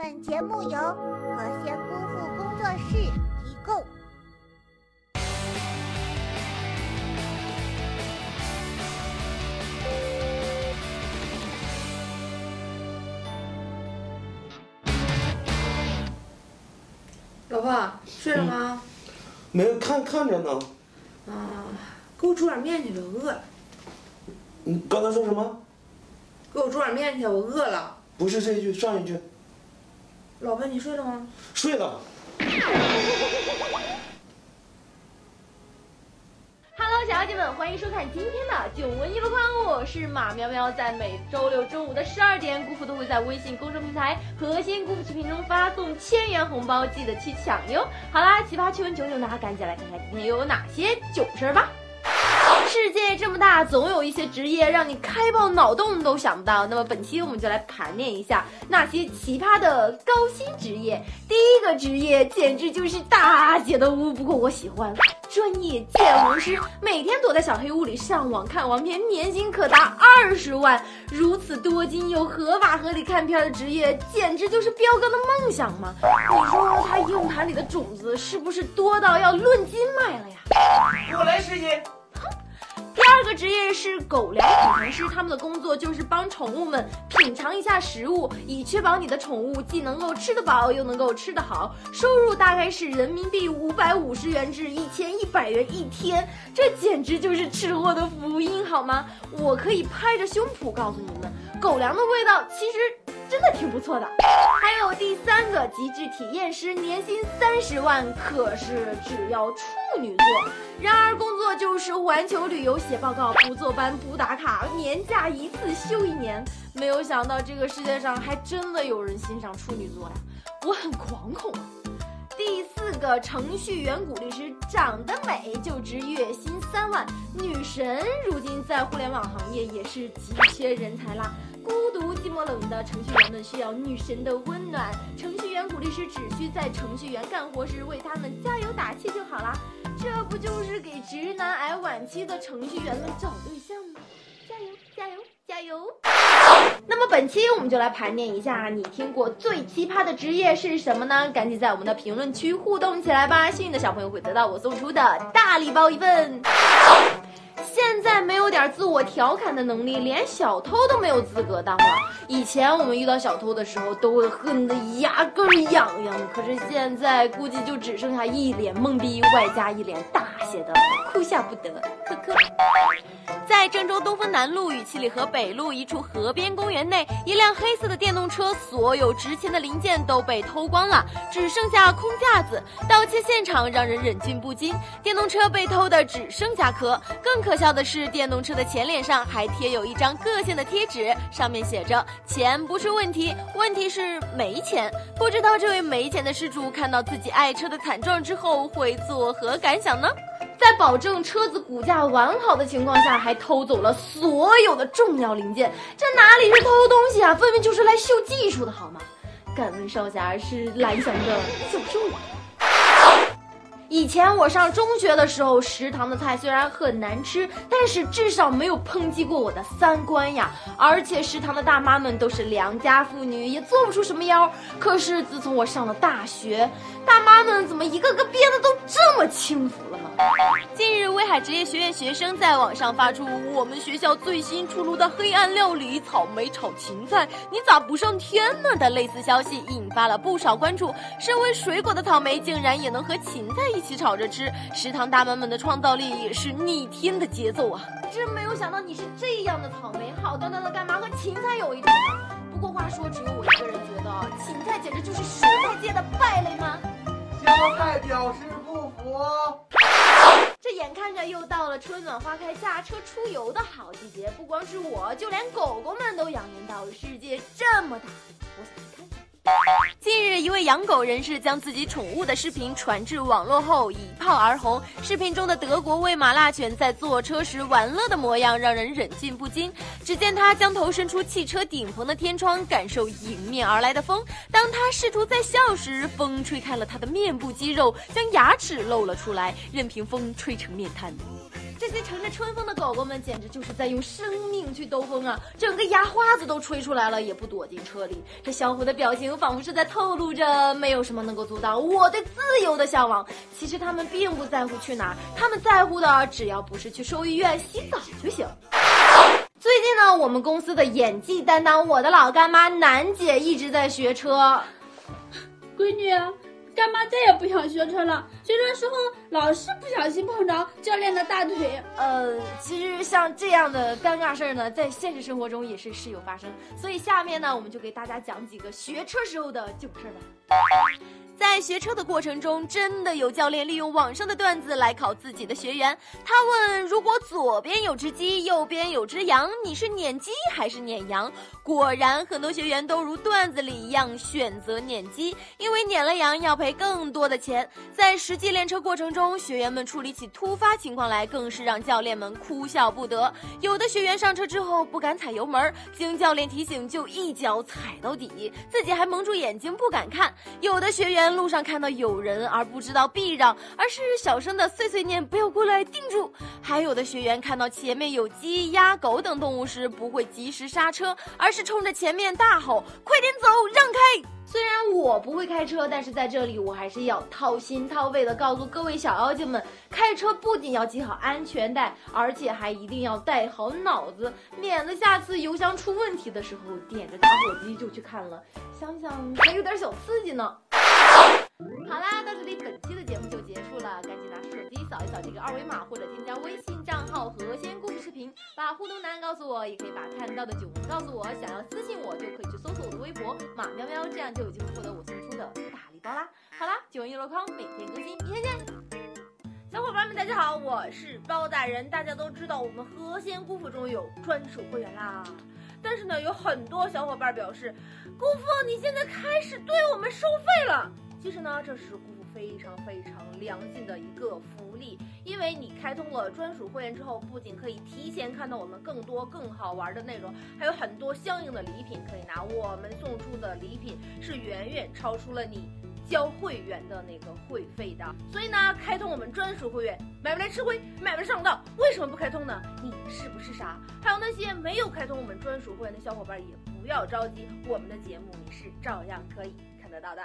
本节目由和仙姑父工作室提供。老婆，睡了吗？没有看看着呢。啊，给我煮点面去吧，饿了。你刚才说什么？给我煮点面去，我饿了。不是这一句，上一句。老婆，你睡了吗？睡了。Hello，小妖精们，欢迎收看今天的囧闻娱乐观，我是马喵喵，在每周六中午的十二点，姑父都会在微信公众平台“核心姑父视频”中发送千元红包，记得去抢哟。好啦，奇葩趣闻囧囧的，赶紧来看看今天又有哪些囧事儿吧。世界这么大，总有一些职业让你开爆脑洞都想不到。那么本期我们就来盘点一下那些奇葩的高薪职业。第一个职业简直就是大姐的屋，不过我喜欢专业建模师，每天躲在小黑屋里上网看黄片，年薪可达二十万。如此多金又合法合理看片的职业，简直就是彪哥的梦想嘛！你说他硬盘里的种子是不是多到要论斤卖了呀？我来实习。第二个职业是狗粮品尝师，他们的工作就是帮宠物们品尝一下食物，以确保你的宠物既能够吃得饱，又能够吃得好。收入大概是人民币五百五十元至一千一百元一天，这简直就是吃货的福音，好吗？我可以拍着胸脯告诉你们，狗粮的味道其实真的挺不错的。还有第三个极致体验师，年薪三十万，可是只要处女座。然而工作就是环球旅游写报告，不坐班不打卡，年假一次休一年。没有想到这个世界上还真的有人欣赏处女座呀，我很惶恐啊。第四个程序员鼓励师，长得美就值月薪三万，女神如今在互联网行业也是急缺人才啦。孤独寂寞冷的程序员们需要女神的温暖，程序员鼓励师只需在程序员干活时为他们加油打气就好啦。这不就是给直男癌晚期的程序员们找对象吗？加油加油加油！那么本期我们就来盘点一下，你听过最奇葩的职业是什么呢？赶紧在我们的评论区互动起来吧！幸运的小朋友会得到我送出的大礼包一份。现在没有点自我调侃的能力，连小偷都没有资格当了。以前我们遇到小偷的时候，都会恨得牙根痒痒，可是现在估计就只剩下一脸懵逼，外加一脸大写的哭笑不得。呵呵。在郑州东风南路与七里河北路一处河边公园内，一辆黑色的电动车，所有值钱的零件都被偷光了，只剩下空架子。盗窃现场让人忍俊不禁，电动车被偷的只剩下壳。更可笑的是，电动车的前脸上还贴有一张个性的贴纸，上面写着“钱不是问题，问题是没钱”。不知道这位没钱的失主看到自己爱车的惨状之后会作何感想呢？在保证车子骨架完好的情况下，还偷走了所有的重要零件，这哪里是偷东西啊？分明就是来秀技术的好吗？敢问少侠是蓝翔的教授？以前我上中学的时候，食堂的菜虽然很难吃，但是至少没有抨击过我的三观呀。而且食堂的大妈们都是良家妇女，也做不出什么妖。可是自从我上了大学，大妈们怎么一个个变得都这么轻浮了呢？近日，威海职业学院学生在网上发出我们学校最新出炉的黑暗料理——草莓炒芹菜，你咋不上天呢？的类似消息引发了不少关注。身为水果的草莓，竟然也能和芹菜一起炒着吃，食堂大妈们的创造力也是逆天的节奏啊！真没有想到你是这样的草莓，好端端的干嘛和芹菜有一腿？不过话说，只有我一个人觉得芹菜简直就是蔬菜界的败类吗？小菜表示不服。这眼看着又到了春暖花开、驾车出游的好季节，不光是我，就连狗狗们都仰念到了世界这么大，我想去看看。近日，一位养狗人士将自己宠物的视频传至网络后，一炮而红。视频中的德国喂马辣犬在坐车时玩乐的模样，让人忍俊不禁。只见它将头伸出汽车顶棚的天窗，感受迎面而来的风。当它试图在笑时，风吹开了它的面部肌肉，将牙齿露了出来，任凭风吹成面瘫。这些乘着春风的狗狗们简直就是在用生命去兜风啊！整个牙花子都吹出来了，也不躲进车里。这小虎的表情仿佛是在透露着，没有什么能够阻挡我对自由的向往。其实他们并不在乎去哪，他们在乎的只要不是去兽医院洗澡就行。最近呢，我们公司的演技担当，我的老干妈楠姐一直在学车。闺女，干妈再也不想学车了。学车时候老是不小心碰着教练的大腿。呃，其实像这样的尴尬事儿呢，在现实生活中也是时有发生。所以下面呢，我们就给大家讲几个学车时候的囧事儿吧。在学车的过程中，真的有教练利用网上的段子来考自己的学员。他问：如果左边有只鸡，右边有只羊，你是撵鸡还是撵羊？果然，很多学员都如段子里一样选择撵鸡，因为撵了羊要赔更多的钱。在实际练车过程中，学员们处理起突发情况来，更是让教练们哭笑不得。有的学员上车之后不敢踩油门，经教练提醒就一脚踩到底，自己还蒙住眼睛不敢看。有的学员路上看到有人而不知道避让，而是小声的碎碎念“不要过来，定住”。还有的学员看到前面有鸡、鸭、狗等动物时，不会及时刹车，而是冲着前面大吼：“快点走，让开！”虽然我不会开车，但是在这里我还是要掏心掏肺的告诉各位小妖精们，开车不仅要系好安全带，而且还一定要带好脑子，免得下次油箱出问题的时候点着打火机就去看了，想想还有点小刺激呢。好啦，到这里本期的节目就结束了，赶紧拿出手机扫一扫这个二维码，或者添加微信账号“和”，把互动答案告诉我，也可以把看到的酒文告诉我。想要私信我，就可以去搜索我的微博“马喵喵”，这样就有机会获得我送出的大礼包啦。好啦，囧文一箩筐，每天更新，明天见。小伙伴们，大家好，我是包大人。大家都知道我们和仙姑父中有专属会员啦，但是呢，有很多小伙伴表示，姑父你现在开始对我们收费了。其实呢，这是姑父非常非常良心的一个福利，因为你开通了专属会员之后，不仅可以提前看到我们更多更好玩的内容，还有很多相应的礼品可以拿。我们送出的礼品是远远超出了你交会员的那个会费的。所以呢，开通我们专属会员，买不来吃亏，买不来上当。为什么不开通呢？你是不是傻？还有那些没有开通我们专属会员的小伙伴，也不要着急，我们的节目你是照样可以看得到的。